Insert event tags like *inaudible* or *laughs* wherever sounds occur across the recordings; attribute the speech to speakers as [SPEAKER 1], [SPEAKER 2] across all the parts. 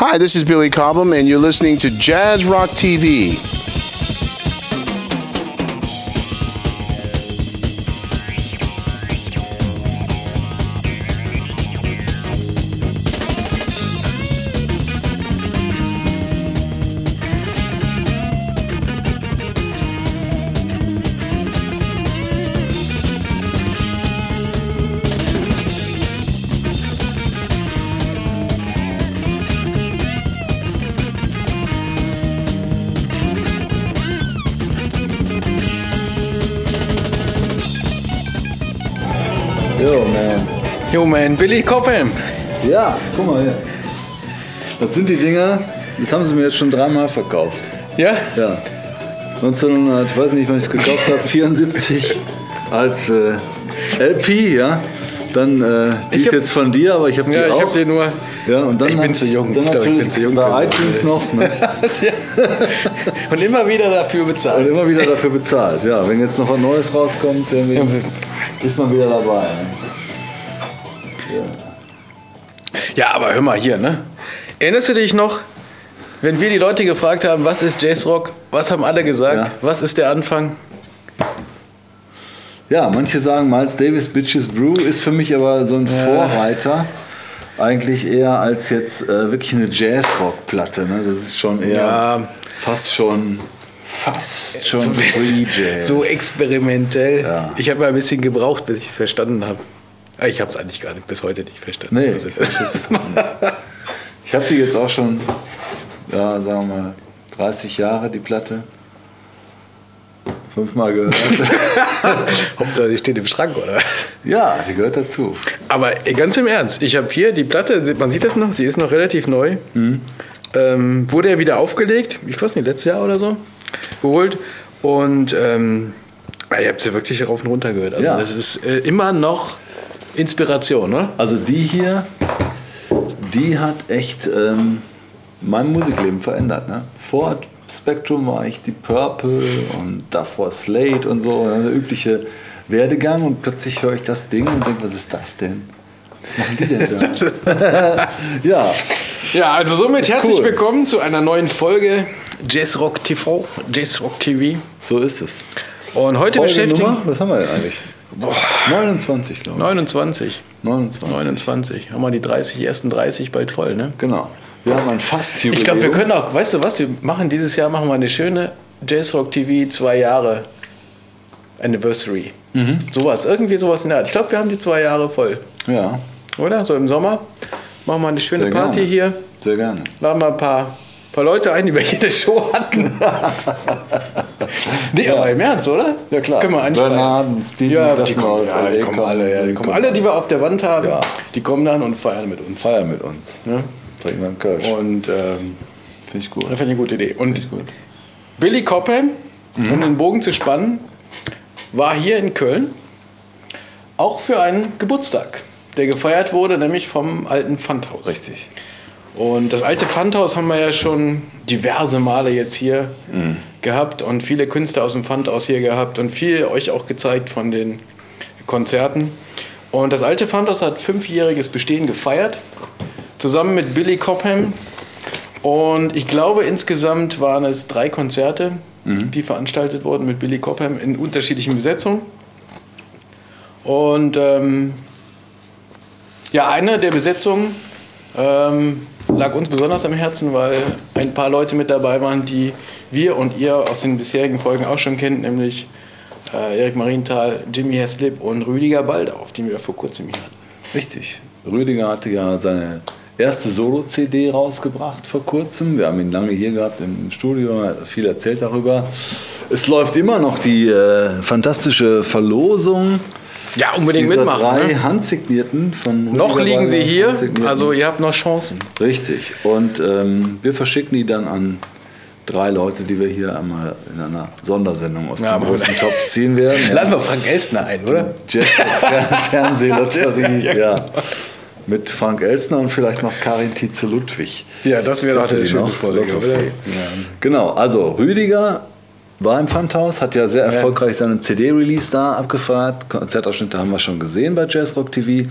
[SPEAKER 1] Hi, this is Billy Cobham, and you're listening to Jazz Rock TV.
[SPEAKER 2] Billy Cobham.
[SPEAKER 3] Ja, guck mal hier. Das sind die Dinger, das haben sie mir jetzt schon dreimal verkauft.
[SPEAKER 2] Ja?
[SPEAKER 3] Ja. 1900, weiß nicht, wann ich es gekauft habe, 74 als äh, LP, ja. Dann, äh, die
[SPEAKER 2] Ich
[SPEAKER 3] ist
[SPEAKER 2] hab-
[SPEAKER 3] jetzt von dir, aber ich habe die
[SPEAKER 2] Ja, ich
[SPEAKER 3] auch.
[SPEAKER 2] hab den nur.
[SPEAKER 3] ja, und dann
[SPEAKER 2] Ich bin zu jung.
[SPEAKER 3] Dann
[SPEAKER 2] Ich glaub, ich bin zu jung
[SPEAKER 3] Bei iTunes noch. Ne? *laughs*
[SPEAKER 2] Und immer wieder dafür
[SPEAKER 3] Und
[SPEAKER 2] bezahlt.
[SPEAKER 3] immer wieder dafür bezahlt. Ja, wenn jetzt noch was Neues rauskommt, ist man wieder dabei. Ne?
[SPEAKER 2] Ja, aber hör mal hier, ne? Erinnerst du dich noch, wenn wir die Leute gefragt haben, was ist Jazzrock? Was haben alle gesagt?
[SPEAKER 3] Ja.
[SPEAKER 2] Was ist der Anfang?
[SPEAKER 3] Ja, manche sagen, Miles Davis Bitches Brew ist für mich aber so ein Vorreiter. Eigentlich eher als jetzt äh, wirklich eine Jazzrock-Platte. Ne? Das ist schon eher
[SPEAKER 2] Ja.
[SPEAKER 3] fast schon fast schon *laughs*
[SPEAKER 2] So-. So experimentell.
[SPEAKER 3] Ja.
[SPEAKER 2] Ich habe ein bisschen gebraucht, bis ich verstanden habe. Ah, Ich habe es eigentlich gar nicht bis heute nicht verstanden.
[SPEAKER 3] Nee,
[SPEAKER 2] Also-
[SPEAKER 3] ich habe *laughs* die jetzt auch schon, ja, sagen wir mal, 30 Jahre, die Platte. Fünfmal gehört. *laughs*
[SPEAKER 2] Hauptsache, sie steht im Schrank, oder?
[SPEAKER 3] ja, die gehört dazu.
[SPEAKER 2] Aber äh, ganz im Ernst, ich habe hier die Platte, man sieht das noch, sie ist noch relativ neu. Ähm, wurde ja wieder aufgelegt, ich weiß nicht, letztes Jahr oder so, geholt. Und ähm, ich habe sie wirklich rauf und runter gehört. Also
[SPEAKER 3] Ja.
[SPEAKER 2] Das ist äh, immer noch Inspiration, ne?
[SPEAKER 3] Also die hier, die hat echt ähm, mein Musikleben verändert. Ne? Vor Spectrum war ich die Purple und davor Slate und so, der übliche Werdegang und plötzlich höre ich das Ding und denke, was ist das denn? Was machen die denn da? *laughs* ja,
[SPEAKER 2] Ja, also somit
[SPEAKER 3] Ist
[SPEAKER 2] herzlich
[SPEAKER 3] cool.
[SPEAKER 2] willkommen zu einer neuen Folge Jazzrock TV, Jazzrock TV.
[SPEAKER 3] so ist es.
[SPEAKER 2] Und heute
[SPEAKER 3] Folge
[SPEAKER 2] beschäftigen
[SPEAKER 3] Nummer, was haben wir denn eigentlich? 29, glaube ich.
[SPEAKER 2] 29.
[SPEAKER 3] 29.
[SPEAKER 2] 29. Haben wir die 30, ersten 30 bald voll, ne?
[SPEAKER 3] Genau. Wir haben ein fast
[SPEAKER 2] Ich glaube, wir können auch, weißt du was, wir machen dieses Jahr machen wir eine schöne Jazzrock TV zwei Jahre Anniversary.
[SPEAKER 3] Mhm.
[SPEAKER 2] Sowas, irgendwie sowas in der Art. Ich glaube, wir haben die zwei Jahre voll,
[SPEAKER 3] Ja,
[SPEAKER 2] oder? So im Sommer machen wir eine schöne
[SPEAKER 3] Sehr
[SPEAKER 2] Party
[SPEAKER 3] gerne.
[SPEAKER 2] hier.
[SPEAKER 3] sehr gerne.
[SPEAKER 2] Laden wir ein paar, paar Leute ein, die wir hier in der Show hatten. *laughs* nee, aber im Ernst, oder?
[SPEAKER 3] Ja, klar.
[SPEAKER 2] Können wir anfragen.
[SPEAKER 3] Bernhard, Steven,
[SPEAKER 2] Ja,
[SPEAKER 3] das
[SPEAKER 2] die kommen,
[SPEAKER 3] aus
[SPEAKER 2] ja, die kommen alle, ja, die kommen alle, die wir auf der Wand haben,
[SPEAKER 3] Ja.
[SPEAKER 2] die kommen dann und feiern mit uns.
[SPEAKER 3] Feier mit uns.
[SPEAKER 2] Ne?
[SPEAKER 3] Trinken wir einen Kölsch.
[SPEAKER 2] Und ähm,
[SPEAKER 3] Finde ich gut.
[SPEAKER 2] das finde ich eine gute Idee. Und
[SPEAKER 3] ich gut.
[SPEAKER 2] Billy Cobham,
[SPEAKER 3] Mhm.
[SPEAKER 2] um den Bogen zu spannen, war hier in Köln auch für einen Geburtstag, der gefeiert wurde, nämlich vom alten Pfandhaus.
[SPEAKER 3] Richtig.
[SPEAKER 2] Und das alte Pfandhaus haben wir ja schon diverse Male jetzt hier
[SPEAKER 3] Mhm.
[SPEAKER 2] Gehabt und viele Künstler aus dem Pfandhaus hier gehabt und viel euch auch gezeigt von den Konzerten. Und das alte Pfandhaus hat fünfjähriges Bestehen gefeiert, zusammen mit Billy Cobham. Und ich glaube, insgesamt waren es drei Konzerte, die veranstaltet wurden mit Billy Cobham in unterschiedlichen Besetzungen. Und ähm, ja, eine der Besetzungen ähm, lag uns besonders am Herzen, weil ein paar Leute mit dabei waren, die wir und ihr aus den bisherigen Folgen auch schon kennt, nämlich äh, Erik Marienthal, Jimmy Heslip und Rüdiger Baldauf, die wir vor kurzem hier hatten.
[SPEAKER 3] Richtig. Rüdiger hatte ja seine erste Solo-CD rausgebracht vor kurzem. Wir haben ihn lange hier gehabt im Studio, hat viel erzählt darüber. Es läuft immer noch die äh, fantastische Verlosung
[SPEAKER 2] Ja, unbedingt
[SPEAKER 3] dieser
[SPEAKER 2] mitmachen.
[SPEAKER 3] drei
[SPEAKER 2] Ne?
[SPEAKER 3] handsignierten von
[SPEAKER 2] Noch liegen sie hier, also ihr habt noch Chancen.
[SPEAKER 3] Richtig. Und ähm, wir verschicken die dann an drei Leute, die wir hier einmal in einer Sondersendung aus
[SPEAKER 2] Ja,
[SPEAKER 3] dem großen *laughs* Topf ziehen werden. Ja.
[SPEAKER 2] Lassen wir Frank Elstner ein, oder?
[SPEAKER 3] Jazz *laughs* Fernsehlotterie,
[SPEAKER 2] Ja,
[SPEAKER 3] ja. Mit Frank Elsner und vielleicht noch Karin Tietze Ludwig.
[SPEAKER 2] Ja, das wäre
[SPEAKER 3] du
[SPEAKER 2] eine schöne? Folge.
[SPEAKER 3] Genau, also Rüdiger war im Pfandhaus, hat ja sehr erfolgreich seinen CD-Release da abgefeiert. Konzertausschnitte haben wir schon gesehen bei Jazzrock TV.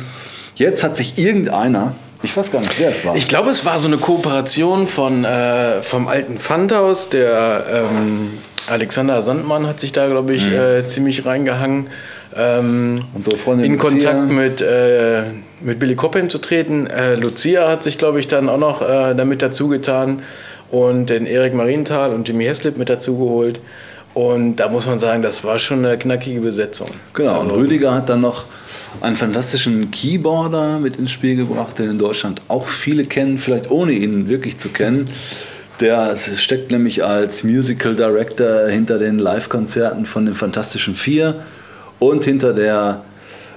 [SPEAKER 3] Jetzt hat sich irgendeiner, Ich weiß gar nicht, wer es war.
[SPEAKER 2] Ich glaube, es war so eine Kooperation von, äh, vom alten Pfandhaus. Der ähm, Alexander Sandmann hat sich da, glaube ich, äh, ziemlich reingehangen. Ähm,
[SPEAKER 3] Unsere Freundin
[SPEAKER 2] in
[SPEAKER 3] Lucia.
[SPEAKER 2] Kontakt mit, äh, mit Billy Coppin zu treten. Äh, Lucia hat sich, glaube ich, dann auch noch äh, damit dazu getan und den Erik Marienthal und Jimmy Heslip mit dazu geholt. Und da muss man sagen, das war schon eine knackige Besetzung.
[SPEAKER 3] Genau, und
[SPEAKER 2] Also-
[SPEAKER 3] Rüdiger hat dann noch einen fantastischen Keyboarder mit ins Spiel gebracht, den in Deutschland auch viele kennen, vielleicht ohne ihn wirklich zu kennen. Der steckt nämlich als Musical Director hinter den Live-Konzerten von den Fantastischen Vier und hinter der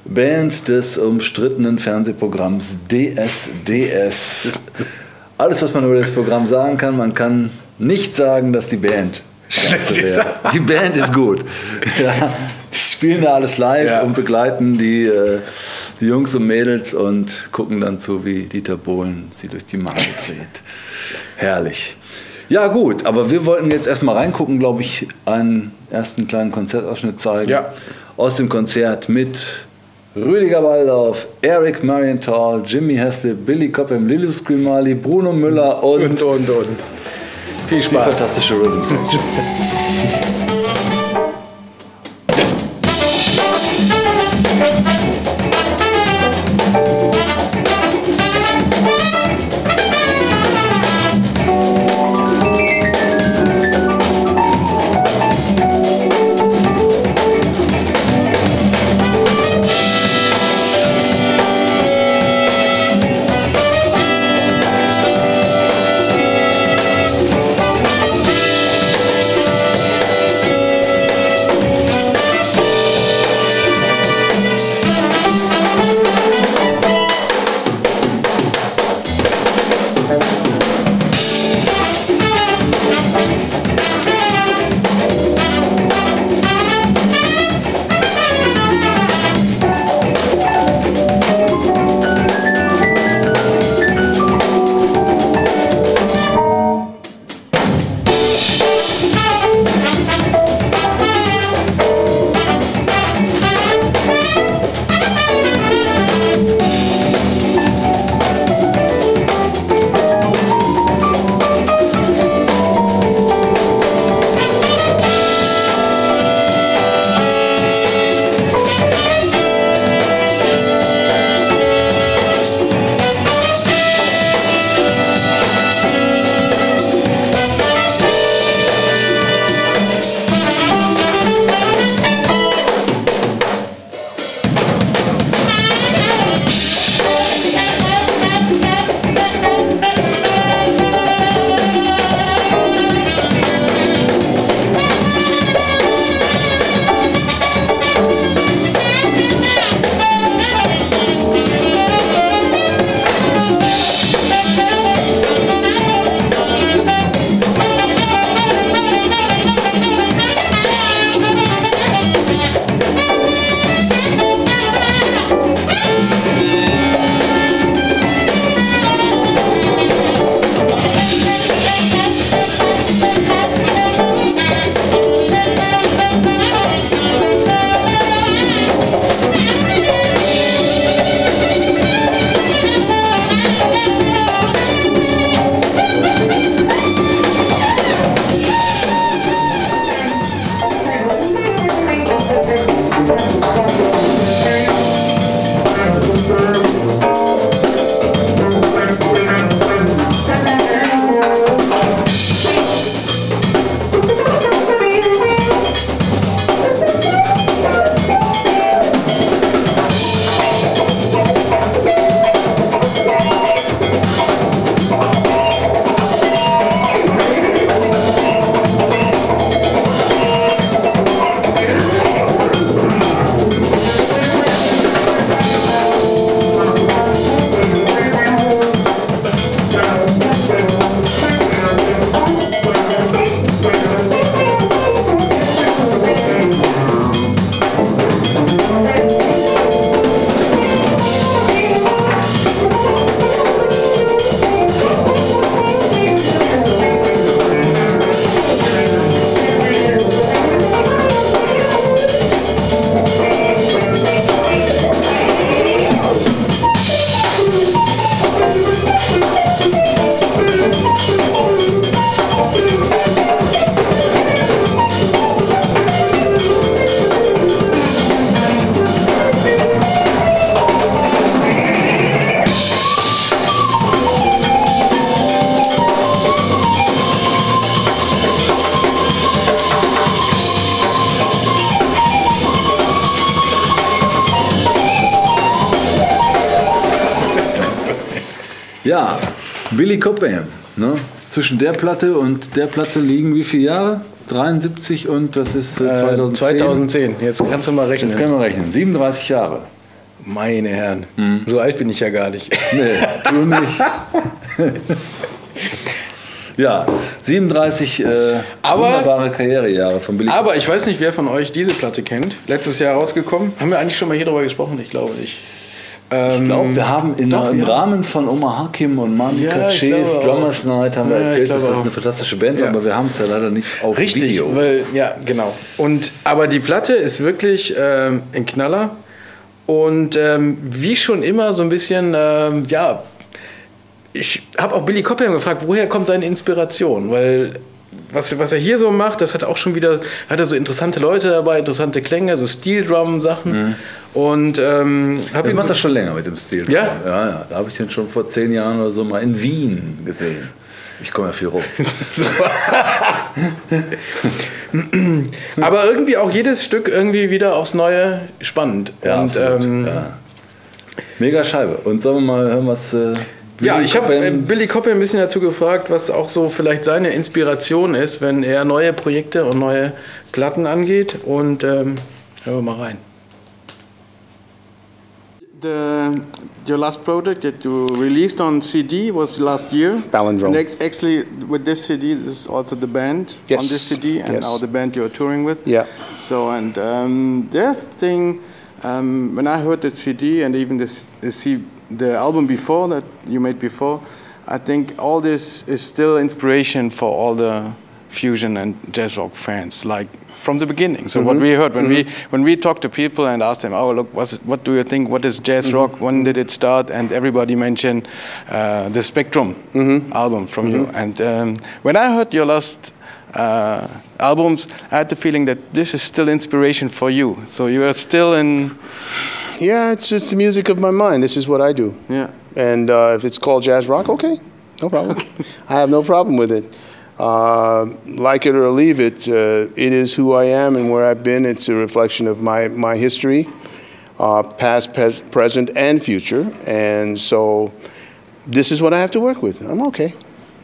[SPEAKER 3] Band des umstrittenen Fernsehprogramms DSDS. *laughs* Alles, was man über das Programm sagen kann, man kann nicht sagen, dass die Band scheiße wäre. Die Band ist gut. *laughs* Ja, die spielen da alles live
[SPEAKER 2] Ja.
[SPEAKER 3] und begleiten die, äh, die Jungs und Mädels und gucken dann zu, wie Dieter Bohlen sie durch die Mangel dreht. Herrlich. Ja, gut, aber wir wollten jetzt erstmal reingucken, glaube ich, einen ersten kleinen Konzertausschnitt zeigen.
[SPEAKER 2] Ja.
[SPEAKER 3] Aus dem Konzert mit Rüdiger Waldorf, Eric Marienthal, Jimmy Heslip, Billy Cobham, Lilius Scrimali, Bruno Müller und,
[SPEAKER 2] Und, und, und. Viel
[SPEAKER 3] die
[SPEAKER 2] Spaß.
[SPEAKER 3] fantastische Rhythm Section. *laughs* Billy Cobham. Ne? Zwischen der Platte und der Platte liegen wie viele Jahre? 73 und das ist äh, 2010.
[SPEAKER 2] 2010. Jetzt kannst du mal rechnen.
[SPEAKER 3] Jetzt kann man rechnen. 37 Jahre.
[SPEAKER 2] Meine Herren, so alt bin ich ja gar nicht. *laughs*
[SPEAKER 3] Nee, du nicht. *laughs* ja, 37 äh,
[SPEAKER 2] Aber-
[SPEAKER 3] wunderbare Karrierejahre von Billy
[SPEAKER 2] Aber ich weiß nicht, wer von euch diese Platte kennt. Letztes Jahr rausgekommen. Haben wir eigentlich schon mal hier drüber gesprochen? Ich glaube nicht.
[SPEAKER 3] Ich glaube, wir haben in
[SPEAKER 2] Doch,
[SPEAKER 3] im
[SPEAKER 2] wir
[SPEAKER 3] Rahmen von Omar Hakim und Mani
[SPEAKER 2] Ja, auch.
[SPEAKER 3] Drummers Night haben wir
[SPEAKER 2] Ja,
[SPEAKER 3] erzählt, dass das
[SPEAKER 2] auch.
[SPEAKER 3] eine fantastische Band
[SPEAKER 2] Ja.
[SPEAKER 3] aber wir haben es ja leider nicht auf
[SPEAKER 2] Richtig,
[SPEAKER 3] Video.
[SPEAKER 2] weil, ja, genau. Und, aber die Platte ist wirklich ähm, ein Knaller. Und ähm, wie schon immer so ein bisschen, ähm, ja, ich habe auch Billy Cobham gefragt, woher kommt seine Inspiration? Weil was, was er hier so macht, das hat auch schon wieder, hat er so interessante Leute dabei, interessante Klänge, so Steel Drum Sachen. Und ähm, habe
[SPEAKER 3] Ich mache
[SPEAKER 2] so,
[SPEAKER 3] das schon länger mit dem Stil.
[SPEAKER 2] Ja?
[SPEAKER 3] ja, ja. Da habe ich den schon vor zehn Jahren oder so mal in Wien gesehen. Ich komme ja viel rum. *laughs*
[SPEAKER 2] aber irgendwie auch jedes Stück irgendwie wieder aufs Neue spannend.
[SPEAKER 3] Ja,
[SPEAKER 2] Und ähm,
[SPEAKER 3] ja. Mega Scheibe. Und sollen wir mal hören, was. Äh,
[SPEAKER 2] Ja, ich habe äh, Billy Cobham ein bisschen dazu gefragt, was auch so vielleicht seine Inspiration ist, wenn er neue Projekte und neue Platten angeht. Und ähm, hören wir mal rein. The, your last project that you released on CD was last year.
[SPEAKER 1] Palindrome.
[SPEAKER 2] And actually, with this CD, this is also the band
[SPEAKER 1] Yes,
[SPEAKER 2] on this CD, and
[SPEAKER 1] yes.
[SPEAKER 2] now the band you're touring with.
[SPEAKER 1] Yeah.
[SPEAKER 2] So, and um, there's thing um, when I heard the CD and even this, the, C, the album before that you made before, I think all this is still inspiration for all the fusion and jazz rock fans, like from the beginning. So what we heard when we when we talked to people and asked them, oh look, what's, what do you think? What is jazz rock? When did it start? And everybody mentioned uh, the Spectrum album from you. And um, when I heard your last uh, albums, I had the feeling that this is still inspiration for you. So you are still in,
[SPEAKER 1] Yeah, it's just the music of my mind. This is what I do.
[SPEAKER 2] yeah.
[SPEAKER 1] And uh, if it's called jazz rock, okay, no problem. I have no problem with it. Uh, like it or leave it, uh, it is who I am and where I've been. It's a reflection of my, my history, uh, past, pes- present, and future. And so this is what I have to work with. I'm okay.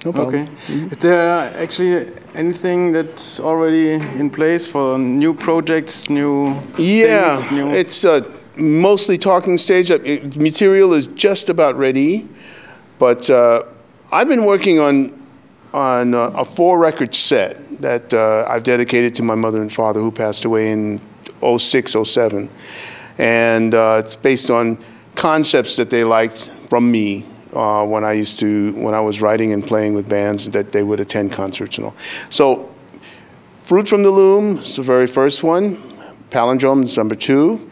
[SPEAKER 1] No problem.
[SPEAKER 2] Okay. Is there actually anything that's already in place for new projects, new
[SPEAKER 1] Yeah,
[SPEAKER 2] things, new
[SPEAKER 1] it's uh, mostly talking stage. Uh, material is just about ready, but uh, I've been working on on uh, a four record set that uh, I've dedicated to my mother and father who passed away in 06, 07. and uh, it's based on concepts that they liked from me. Uh, when I used to, when I was writing and playing with bands, that they would attend concerts and all. So Fruit from the Loom is the very first one. Palindrome is number two.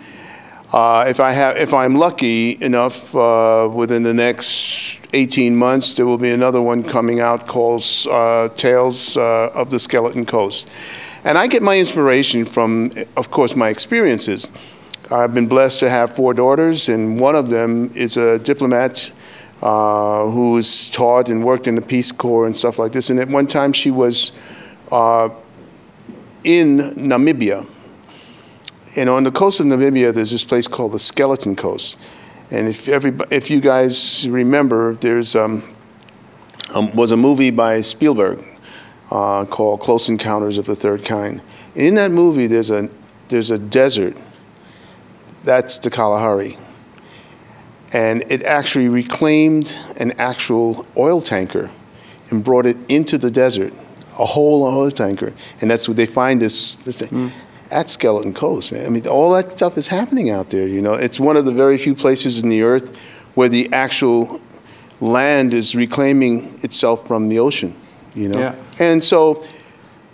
[SPEAKER 1] Uh, if I have, if I'm lucky enough, uh, within the next 18 months, there will be another one coming out called uh, Tales uh, of the Skeleton Coast. And I get my inspiration from, of course, my experiences. I've been blessed to have four daughters, and one of them is a diplomat uh, who's taught and worked in the Peace Corps and stuff like this. And at one time, she was uh, in Namibia. And on the coast of Namibia, there's this place called the Skeleton Coast. And if, everybody, if you guys remember, there's um, um, was a movie by Spielberg uh, called Close Encounters of the Third Kind. In that movie, there's a there's a desert. That's the Kalahari. And it actually reclaimed an actual oil tanker and brought it into the desert, a whole oil tanker. And that's what they find this, this thing. At Skeleton Coast, man. I mean, all that stuff is happening out there. You know, it's one of the very few places in the earth where the actual land is reclaiming itself from the ocean. You know,
[SPEAKER 2] Yeah.
[SPEAKER 1] and so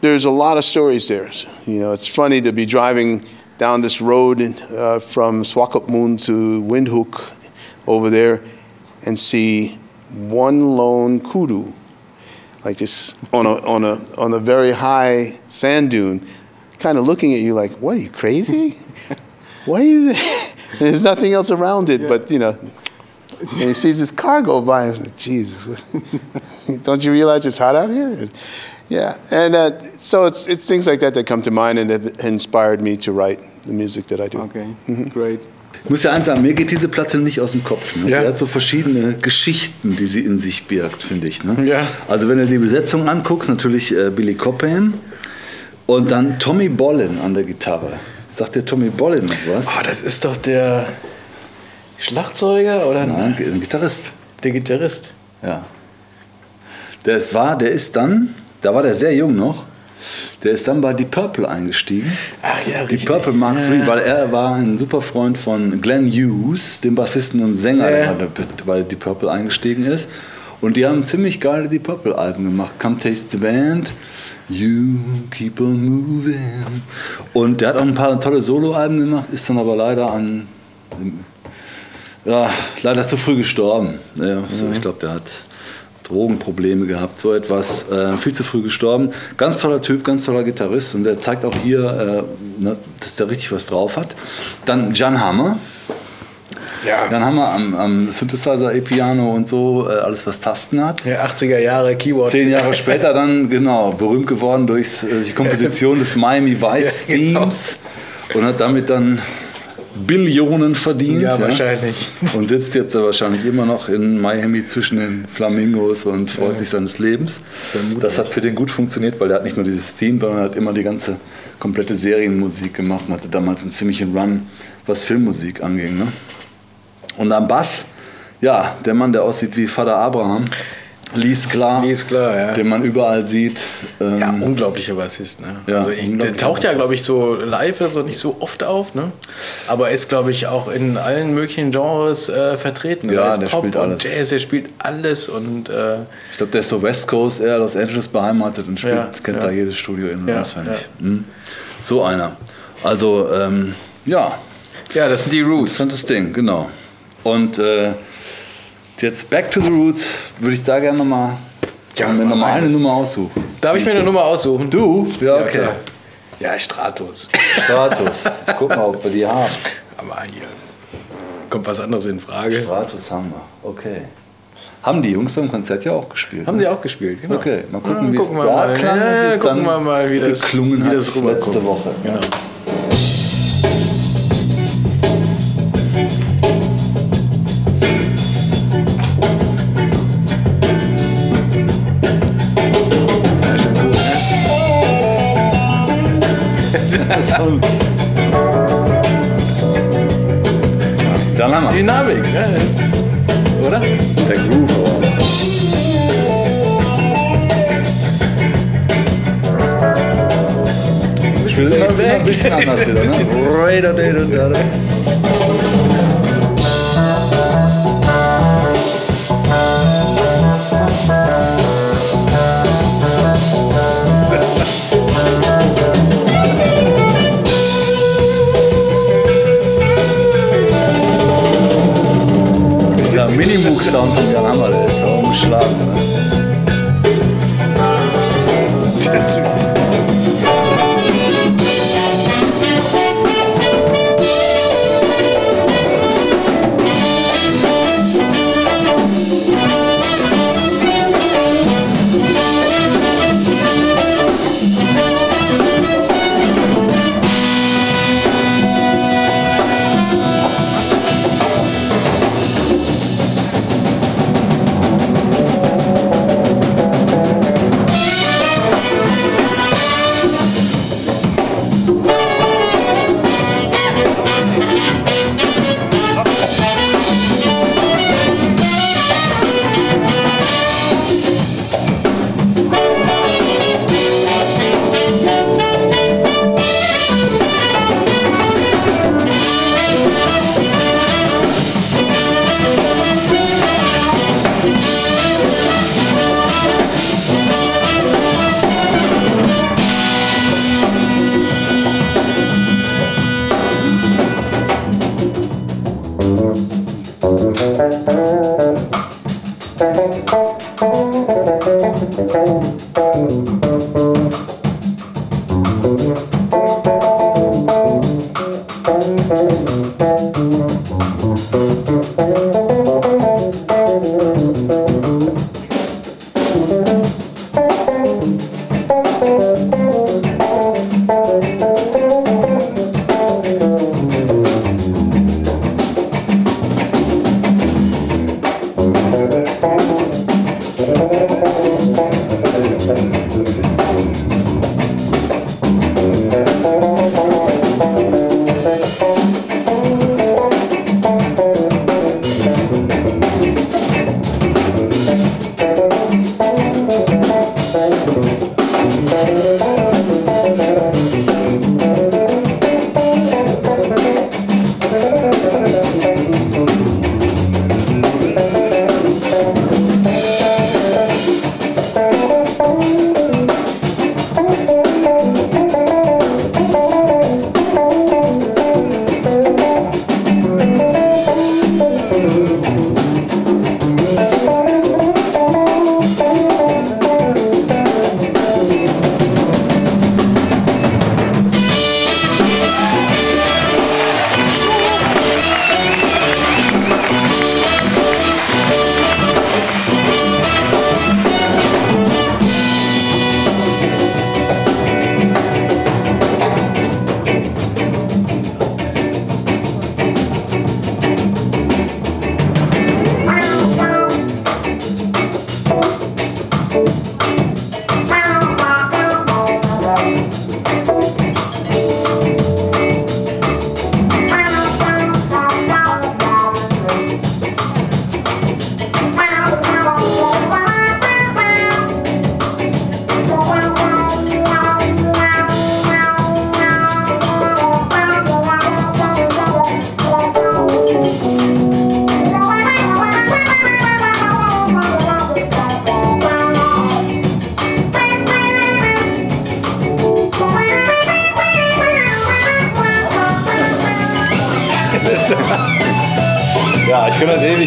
[SPEAKER 1] there's a lot of stories there. You know, it's funny to be driving down this road uh, from Swakopmund to Windhoek over there and see one lone kudu, like this on a, on a, on a very high sand dune, kind of looking at you like, what are you, crazy? Why are you *laughs* There's nothing else around it, but, you know, and he sees this car go by and he's like, Jesus, *laughs* don't you realize it's hot out here? Yeah, and uh, so it's, it's things like that that come to mind and have inspired me to write the music that I do.
[SPEAKER 2] Okay, great.
[SPEAKER 3] Ich muss ja eins sagen, mir geht diese Platte nicht aus dem Kopf. Ne?
[SPEAKER 2] Ja.
[SPEAKER 3] Die hat so verschiedene Geschichten, die sie in sich birgt, finde ich. Ne?
[SPEAKER 2] Ja.
[SPEAKER 3] Also wenn du die Besetzung anguckst, natürlich äh, Billy Cobham und dann Tommy Bolin an der Gitarre. Sagt dir Tommy Bolin noch was?
[SPEAKER 2] Ah, das ist doch der Schlagzeuger oder
[SPEAKER 3] Nein, ein Gitarrist.
[SPEAKER 2] der Gitarrist.
[SPEAKER 3] Ja. Der ist, war, der ist dann, da war der sehr jung noch, der ist dann bei Deep Purple eingestiegen.
[SPEAKER 2] Ach ja,
[SPEAKER 3] Die
[SPEAKER 2] richtig.
[SPEAKER 3] Purple Mark III, weil er war ein super Freund von Glenn Hughes, dem Bassisten und Sänger,
[SPEAKER 2] Ja.
[SPEAKER 3] der bei Deep Purple eingestiegen ist. Und die haben ziemlich geile Deep Purple Alben gemacht. Come Taste the Band, You Keep on Moving. Und der hat auch ein paar tolle Soloalben gemacht, ist dann aber leider an ja, leider zu früh gestorben. Ja, so, Ich glaube, der hat Drogenprobleme gehabt, so etwas. Äh, viel zu früh gestorben. Ganz toller Typ, ganz toller Gitarrist und der zeigt auch hier, äh, ne, dass der richtig was drauf hat. Dann Jan Hammer.
[SPEAKER 2] Ja.
[SPEAKER 3] Jan Hammer am, am Synthesizer, E-Piano und so, äh, alles was Tasten hat.
[SPEAKER 2] Der 80er Jahre Keyboard.
[SPEAKER 3] Zehn Jahre später dann, genau, berühmt geworden durch äh, die Komposition des Miami Vice *laughs*
[SPEAKER 2] Ja, genau.
[SPEAKER 3] Themes und hat damit dann Billionen verdient.
[SPEAKER 2] Ja, wahrscheinlich.
[SPEAKER 3] Und sitzt jetzt ja wahrscheinlich immer noch in Miami zwischen den Flamingos und freut sich seines Lebens. Das hat für den gut funktioniert, weil der hat nicht nur dieses Theme, sondern hat immer die ganze komplette Serienmusik gemacht und hatte damals einen ziemlichen Run, was Filmmusik anging. Ne? Und am Bass, ja, der Mann, der aussieht wie Vater Abraham, Lies klar,
[SPEAKER 2] Lies klar, ja.
[SPEAKER 3] den man überall sieht. Ähm,
[SPEAKER 2] Ja, unglaublicher Bassist. Ne?
[SPEAKER 3] Ja,
[SPEAKER 2] also ich, der taucht ja, glaube ich, so live so nicht so oft auf, ne? aber er ist, glaube ich, auch in allen möglichen Genres äh, vertreten.
[SPEAKER 3] Ja,
[SPEAKER 2] Er ist
[SPEAKER 3] der spielt
[SPEAKER 2] und
[SPEAKER 3] alles.
[SPEAKER 2] Jazz, er spielt alles und äh,
[SPEAKER 3] Ich glaube, der ist so West Coast, eher Los Angeles beheimatet und spielt,
[SPEAKER 2] Ja,
[SPEAKER 3] kennt
[SPEAKER 2] ja.
[SPEAKER 3] da jedes Studio in und
[SPEAKER 2] Ja,
[SPEAKER 3] auswendig. Mhm. So einer. Also, ähm, ja,
[SPEAKER 2] ja, das sind die Roots.
[SPEAKER 3] interessantes Ding, genau. Und äh, jetzt Back to the Roots würde ich da gerne nochmal
[SPEAKER 2] Ja,
[SPEAKER 3] mir noch mal
[SPEAKER 2] mach
[SPEAKER 3] eine. Nummer aussuchen.
[SPEAKER 2] Darf ich mir eine Nummer aussuchen?
[SPEAKER 3] Du? Ja, okay.
[SPEAKER 2] klar. Ja, Stratos.
[SPEAKER 3] Stratus. *laughs* Guck mal, ob wir die haben.
[SPEAKER 2] Aber hier kommt was anderes in Frage.
[SPEAKER 3] Stratus haben wir. Okay. Haben die Jungs beim Konzert ja auch gespielt.
[SPEAKER 2] Haben
[SPEAKER 3] ne?
[SPEAKER 2] sie auch gespielt, genau.
[SPEAKER 3] Okay, mal gucken,
[SPEAKER 2] Ja,
[SPEAKER 3] wie es
[SPEAKER 2] gucken
[SPEAKER 3] da
[SPEAKER 2] mal.
[SPEAKER 3] klang
[SPEAKER 2] Ja,
[SPEAKER 3] wie es
[SPEAKER 2] gucken
[SPEAKER 3] dann
[SPEAKER 2] wir mal, wie das,
[SPEAKER 3] geklungen
[SPEAKER 2] wie
[SPEAKER 3] hat
[SPEAKER 2] das rüberkommt.
[SPEAKER 3] letzte Woche.
[SPEAKER 2] Genau.
[SPEAKER 3] Ist schon- Dann haben wir
[SPEAKER 2] Dynamik, ne? Das, oder?
[SPEAKER 3] der Groove. Ich will immer ein bisschen anders wieder, ne? Minimoog-Sound von Jan Hammer, der ist Thank you.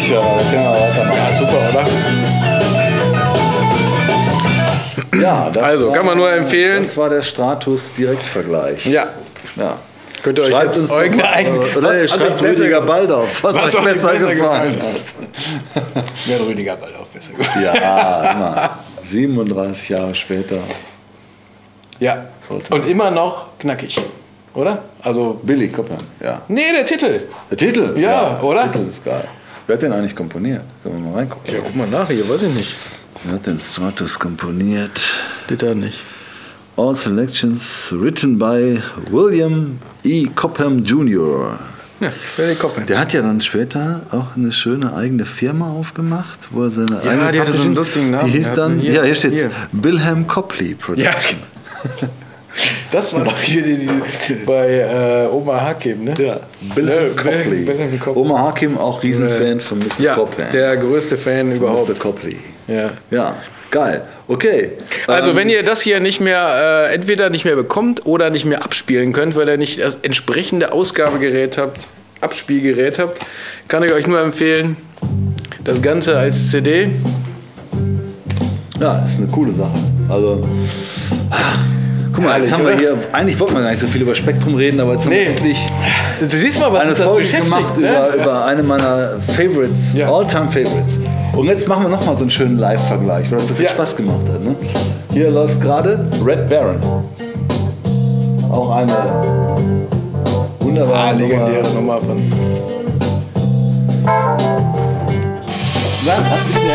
[SPEAKER 3] Ich kann das können wir weitermachen.
[SPEAKER 2] Ja, super, oder?
[SPEAKER 3] Ja, das
[SPEAKER 2] Also, kann man nur empfehlen.
[SPEAKER 3] Das war der Stratus-Direktvergleich.
[SPEAKER 2] Ja.
[SPEAKER 3] ja.
[SPEAKER 2] Könnt ihr euch
[SPEAKER 3] Schreibt uns
[SPEAKER 2] eigenen-
[SPEAKER 3] oder
[SPEAKER 2] was
[SPEAKER 3] schreibt
[SPEAKER 2] besser
[SPEAKER 3] Rüdiger? Baldauf, was,
[SPEAKER 2] Was
[SPEAKER 3] euch besser,
[SPEAKER 2] besser
[SPEAKER 3] gefallen,
[SPEAKER 2] gefallen?
[SPEAKER 3] hat.
[SPEAKER 2] Mir hat Rüdiger bald auch besser gefallen.
[SPEAKER 3] Ja, immer. 37 Jahre später.
[SPEAKER 2] Ja.
[SPEAKER 3] Sollte.
[SPEAKER 2] Und immer noch knackig, oder? Also,
[SPEAKER 3] Billy Cobham, ja.
[SPEAKER 2] nee, der Titel.
[SPEAKER 3] Der Titel?
[SPEAKER 2] Ja, oder?
[SPEAKER 3] Der Titel ist geil. Wer hat den eigentlich komponiert? Können wir mal reingucken.
[SPEAKER 2] Ja, guck mal nach hier, weiß ich nicht.
[SPEAKER 3] Wer hat den Stratus komponiert?
[SPEAKER 2] Steht da nicht.
[SPEAKER 3] All selections written by William E. Cobham Jr.
[SPEAKER 2] Ja, Billy Cobham.
[SPEAKER 3] Der hat ja dann später auch eine schöne eigene Firma aufgemacht, wo er seine
[SPEAKER 2] Ja,
[SPEAKER 3] eigene
[SPEAKER 2] die hatte so einen lustigen Namen.
[SPEAKER 3] Die hieß dann,
[SPEAKER 2] hier-
[SPEAKER 3] ja, hier steht's,
[SPEAKER 2] hier.
[SPEAKER 3] Bilham Copley Production.
[SPEAKER 2] Ja. Das war doch hier die, die, bei äh, Oma Hakim, ne?
[SPEAKER 3] Ja, Bilham Copley.
[SPEAKER 2] Bilham Copley.
[SPEAKER 3] Oma Hakim auch Riesenfan von Mr.
[SPEAKER 2] Ja,
[SPEAKER 3] Cobham.
[SPEAKER 2] der größte Fan überhaupt.
[SPEAKER 3] Mr. Copley.
[SPEAKER 2] Ja.
[SPEAKER 3] Ja, geil. Okay.
[SPEAKER 2] Also
[SPEAKER 3] Ähm,
[SPEAKER 2] wenn ihr das hier nicht mehr, äh, entweder nicht mehr bekommt oder nicht mehr abspielen könnt, weil ihr nicht das entsprechende Ausgabegerät habt, Abspielgerät habt, kann ich euch nur empfehlen, das Ganze als CD.
[SPEAKER 3] Ja, ist eine coole Sache. Also. Guck mal, jetzt haben wir hier. Eigentlich wollten wir gar nicht so viel über Spektrum reden, aber jetzt haben
[SPEAKER 2] Nee.
[SPEAKER 3] wir endlich
[SPEAKER 2] Du siehst mal, was
[SPEAKER 3] eine Folge gemacht
[SPEAKER 2] ne?
[SPEAKER 3] über, über eine meiner Favorites,
[SPEAKER 2] Ja.
[SPEAKER 3] All-Time Favorites. Und jetzt machen wir nochmal so einen schönen Live-Vergleich, weil das so viel
[SPEAKER 2] Ja.
[SPEAKER 3] Spaß gemacht hat. Ne? Hier läuft gerade Red Baron. Auch eine wunderbare
[SPEAKER 2] Ah, legendäre
[SPEAKER 3] Nummer.
[SPEAKER 2] Von.
[SPEAKER 3] Nein, hat wissen ja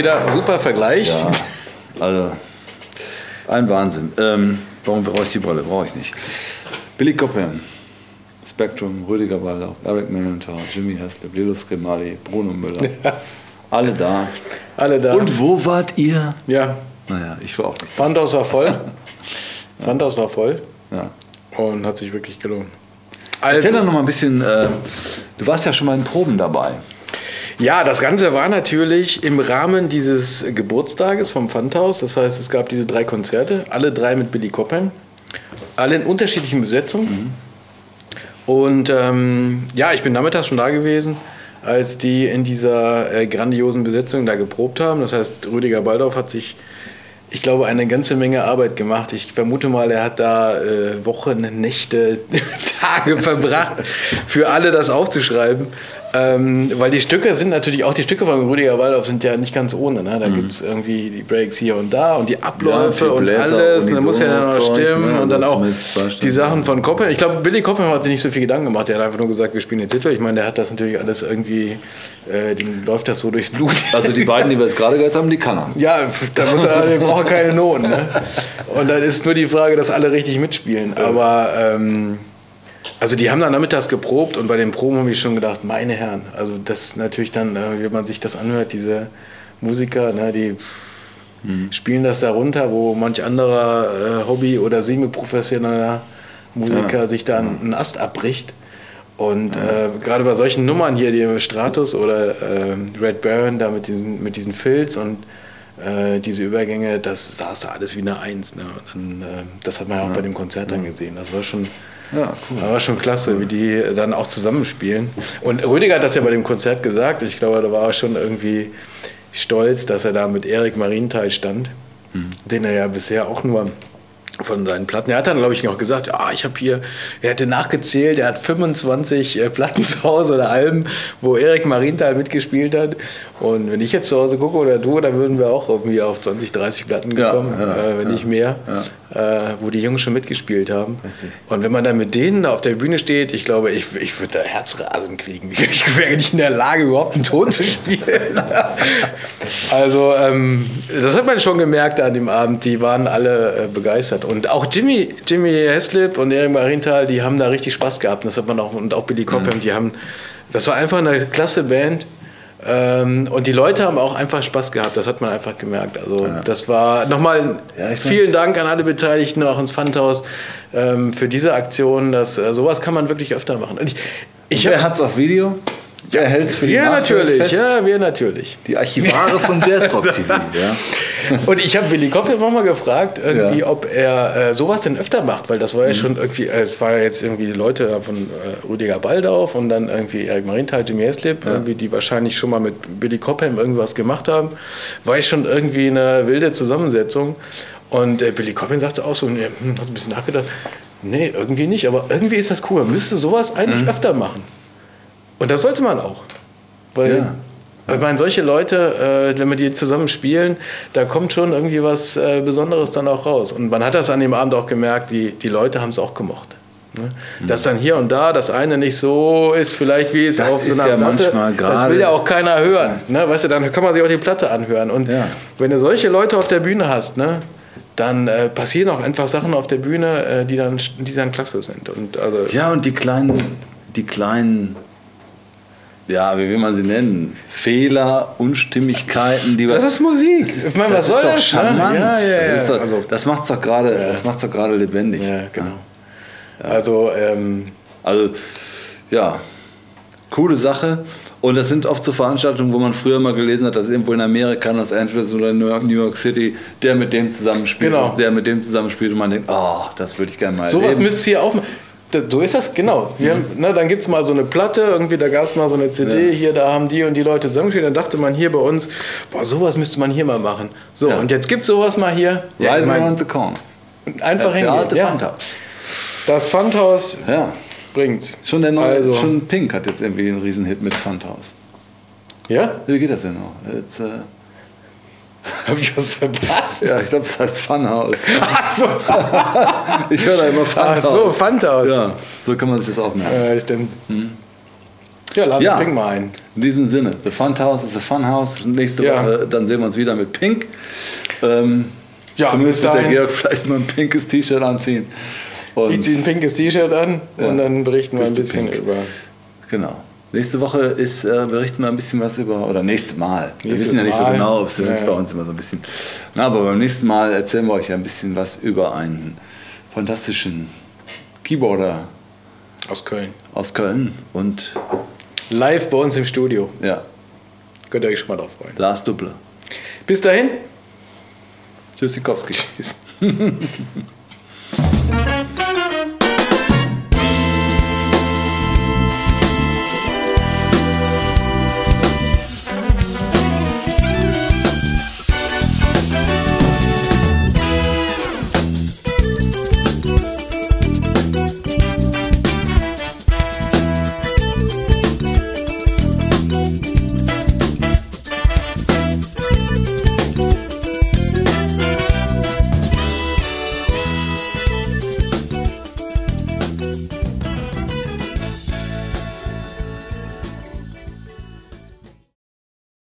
[SPEAKER 2] wieder super Vergleich.
[SPEAKER 3] Ja, also ein Wahnsinn. Ähm, warum brauche ich die Brille? Brauche ich nicht. Billy Cobham, Spectrum, Rüdiger Waldau, Eric Millentor, Jimmy Haslip, Lilo Scrimali, Bruno Müller. Alle da.
[SPEAKER 2] Alle da.
[SPEAKER 3] Und wo wart ihr?
[SPEAKER 2] ja,
[SPEAKER 3] Naja, ich war auch nicht da.
[SPEAKER 2] Pfandhaus war voll. *laughs* Pfandhaus war voll
[SPEAKER 3] Ja.
[SPEAKER 2] und hat sich wirklich gelohnt.
[SPEAKER 3] Erzähl
[SPEAKER 2] Also,
[SPEAKER 3] doch noch mal ein bisschen, äh, du warst ja schon mal in Proben dabei.
[SPEAKER 2] Ja, das Ganze war natürlich im Rahmen dieses Geburtstages vom Pfandhaus. Das heißt, es gab diese drei Konzerte, alle drei mit Billy Cobham, alle in unterschiedlichen Besetzungen. Und ähm, ja, ich bin nachmittags schon da gewesen, als die in dieser äh, grandiosen Besetzung da geprobt haben. Das heißt, Rüdiger Baldorf hat sich, ich glaube, eine ganze Menge Arbeit gemacht. Ich vermute mal, er hat da äh, Wochen, Nächte, *laughs* Tage verbracht, für alle das aufzuschreiben. Ähm, weil die Stücke sind natürlich, auch die Stücke von Rüdiger Waldorf sind ja nicht ganz ohne. Ne? Da gibt es irgendwie die Breaks hier und da und die Abläufe
[SPEAKER 3] viel
[SPEAKER 2] und
[SPEAKER 3] Bläser,
[SPEAKER 2] alles. Und dann muss ja noch stimmen
[SPEAKER 3] ne?
[SPEAKER 2] und dann auch die. Sachen von Koppel. Ich glaube, Billy Koppel hat sich nicht so viel Gedanken gemacht. Er hat einfach nur gesagt, wir spielen den Titel. Ich meine, der hat das natürlich alles irgendwie, äh, dem läuft das so durchs Blut.
[SPEAKER 3] Also die beiden, die wir jetzt gerade gehört haben, die kann er.
[SPEAKER 2] Ja, da muss er, der braucht keine Noten. Ne? Und dann ist nur die Frage, dass alle richtig mitspielen. Aber ähm, also die haben dann nachmittags geprobt und bei den Proben habe ich schon gedacht, meine Herren, also das natürlich dann, äh, wie man sich das anhört, diese Musiker, ne, die spielen das da runter, wo manch anderer äh, Hobby- oder semi-professioneller Musiker
[SPEAKER 3] Ja.
[SPEAKER 2] sich da einen Ast abbricht. Und äh, gerade bei solchen Nummern hier, die Stratus oder äh, Red Baron, da mit diesen, mit diesen Filz und äh, diese Übergänge, das saß da alles wie eine Eins. Ne? Dann, äh, das hat man ja auch bei dem Konzert dann gesehen. Das war schon,
[SPEAKER 3] Ja, cool.
[SPEAKER 2] das war schon klasse, wie die dann auch zusammenspielen. Und Rüdiger hat das ja bei dem Konzert gesagt. Ich glaube, da war er schon irgendwie stolz, dass er da mit Erik Marienthal stand, den er ja bisher auch nur von seinen Platten. Er hat dann, glaube ich, noch gesagt, ja, ich habe hier, er hätte nachgezählt, er hat 25 äh, Platten *laughs* zu Hause oder Alben, wo Erik Marienthal mitgespielt hat. Und wenn ich jetzt zu Hause gucke oder du, dann würden wir auch irgendwie auf 20, 30 Platten
[SPEAKER 3] Ja,
[SPEAKER 2] gekommen,
[SPEAKER 3] ja,
[SPEAKER 2] äh, wenn
[SPEAKER 3] ja,
[SPEAKER 2] nicht mehr, äh, wo die Jungs schon mitgespielt haben.
[SPEAKER 3] Richtig.
[SPEAKER 2] Und wenn man dann mit denen auf der Bühne steht, ich glaube, ich, ich würde da Herzrasen kriegen. *laughs* Ich, wäre nicht in der Lage, überhaupt einen Ton zu spielen. *laughs* also, ähm, das hat man schon gemerkt an dem Abend. Die waren alle äh, begeistert. Und auch Jimmy, Jimmy Heslip und Erik Marienthal, die haben da richtig Spaß gehabt. Das hat man auch, und auch Billy Cobham, die haben, das war einfach eine klasse Band. Ähm, und die Leute haben auch einfach Spaß gehabt, das hat man einfach gemerkt. Also das war nochmal
[SPEAKER 3] Ja,
[SPEAKER 2] vielen Dank an alle Beteiligten, auch ins Pfandhaus, ähm, für diese Aktion. Das, äh, sowas kann man wirklich öfter machen. Und ich, ich
[SPEAKER 3] Wer
[SPEAKER 2] hab-
[SPEAKER 3] hat's auf Video? Wer hält's für die
[SPEAKER 2] ja, natürlich,
[SPEAKER 3] fest?
[SPEAKER 2] ja, wir natürlich.
[SPEAKER 3] Die Archivare von Jazzrock *laughs* TV. ja.
[SPEAKER 2] Und ich habe Willy auch mal gefragt, irgendwie,
[SPEAKER 3] Ja.
[SPEAKER 2] ob er äh, sowas denn öfter macht, weil das war ja schon irgendwie, äh, es war ja jetzt irgendwie die Leute von äh, Rüdiger Baldauf und dann irgendwie Erik Marienthal, Jimmy Heslip, irgendwie, die wahrscheinlich schon mal mit Billy Cobham irgendwas gemacht haben. War ich schon irgendwie eine wilde Zusammensetzung. Und äh, Billy Cobham sagte auch so, hm, hat ein bisschen nachgedacht, nee, irgendwie nicht, aber irgendwie ist das cool, man müsste sowas eigentlich öfter machen. Und das sollte man auch. Weil
[SPEAKER 3] Ja.
[SPEAKER 2] ich meine, solche Leute, äh, wenn wir die zusammen spielen, da kommt schon irgendwie was äh, Besonderes dann auch raus. Und man hat das an dem Abend auch gemerkt, die, die Leute haben es auch gemocht. Ne? Dass dann hier und da das eine nicht so ist, vielleicht wie es
[SPEAKER 3] Das
[SPEAKER 2] auf so
[SPEAKER 3] ist
[SPEAKER 2] einer
[SPEAKER 3] ja
[SPEAKER 2] Platte, das will ja auch keiner hören. Ne? Weißt du, dann kann man sich auch die Platte anhören. Und
[SPEAKER 3] Ja.
[SPEAKER 2] wenn du solche Leute auf der Bühne hast, ne, dann äh, passieren auch einfach Sachen auf der Bühne, äh, die, dann, die dann klasse sind. Und also,
[SPEAKER 3] ja, und die kleinen, die kleinen, ja, wie will man sie nennen? Fehler, Unstimmigkeiten, die wir.
[SPEAKER 2] Das ist Musik.
[SPEAKER 3] Das ist,
[SPEAKER 2] Ich meine,
[SPEAKER 3] das
[SPEAKER 2] was soll
[SPEAKER 3] ist doch
[SPEAKER 2] das,
[SPEAKER 3] charmant.
[SPEAKER 2] Ja, ja, ja.
[SPEAKER 3] Das, doch,
[SPEAKER 2] Also-
[SPEAKER 3] das macht's doch gerade, das macht's doch gerade lebendig.
[SPEAKER 2] Ja, genau. Also, ähm,
[SPEAKER 3] Also, ja, coole Sache. Und das sind oft so Veranstaltungen, wo man früher mal gelesen hat, dass irgendwo in Amerika, Los Angeles oder New York, New York City, der mit dem zusammenspielt,
[SPEAKER 2] Genau.
[SPEAKER 3] der mit dem zusammenspielt und man denkt, oh, das würde ich gerne mal
[SPEAKER 2] sowas
[SPEAKER 3] erleben.
[SPEAKER 2] müsste es hier auch mal. So ist das, genau. Wir haben, ne, dann gibt es mal so eine Platte, irgendwie, da gab es mal so eine CD,
[SPEAKER 3] Ja.
[SPEAKER 2] hier, da haben die und die Leute zusammengespielt. Dann dachte man hier bei uns, boah, sowas müsste man hier mal machen. So,
[SPEAKER 3] Ja.
[SPEAKER 2] und jetzt gibt es sowas mal hier. Ja,
[SPEAKER 3] Right
[SPEAKER 2] mein,
[SPEAKER 3] around the corner.
[SPEAKER 2] einfach hingehen.
[SPEAKER 3] alte
[SPEAKER 2] Ja. Das Pfandhaus
[SPEAKER 3] Ja,
[SPEAKER 2] bringt's.
[SPEAKER 3] schon, der neue,
[SPEAKER 2] Also.
[SPEAKER 3] schon Pink hat jetzt irgendwie einen Riesenhit mit Pfandhaus.
[SPEAKER 2] Ja?
[SPEAKER 3] Wie geht das denn noch? Jetzt, äh, *laughs*
[SPEAKER 2] Habe ich was verpasst?
[SPEAKER 3] ja, ich glaube, es heißt Funhouse. *laughs*
[SPEAKER 2] Ach so, *laughs*
[SPEAKER 3] Ich höre da immer
[SPEAKER 2] Ach
[SPEAKER 3] Pfandhaus.
[SPEAKER 2] so Pfandhaus.
[SPEAKER 3] Ja, so kann man sich das auch merken.
[SPEAKER 2] Ja, stimmt. Ja, laden
[SPEAKER 3] Ja.
[SPEAKER 2] wir Pink mal ein.
[SPEAKER 3] In diesem Sinne, The Fun House is a Fun House. Nächste
[SPEAKER 2] Ja.
[SPEAKER 3] Woche, dann sehen wir uns wieder mit Pink. Ähm,
[SPEAKER 2] Ja,
[SPEAKER 3] zumindest wird der. Georg vielleicht mal ein pinkes T-Shirt anziehen. Und
[SPEAKER 2] Ich ziehe ein pinkes T-Shirt an und dann berichten wir ein bisschen über.
[SPEAKER 3] Genau. Nächste Woche ist, äh, berichten wir ein bisschen was über, oder nächste Mal. wir
[SPEAKER 2] Nächstes
[SPEAKER 3] wissen ja nicht so genau, ob es
[SPEAKER 2] Ja, ja.
[SPEAKER 3] bei uns immer so ein bisschen. Na, aber beim nächsten Mal erzählen wir euch ein bisschen was über einen fantastischen Keyboarder
[SPEAKER 2] Aus Köln.
[SPEAKER 3] aus Köln und
[SPEAKER 2] Live bei uns im Studio.
[SPEAKER 3] ja,
[SPEAKER 2] Könnt ihr euch schon mal drauf freuen.
[SPEAKER 3] Lars Dupple.
[SPEAKER 2] Bis dahin.
[SPEAKER 3] Tschüssikowski.
[SPEAKER 2] Tschüss. *laughs*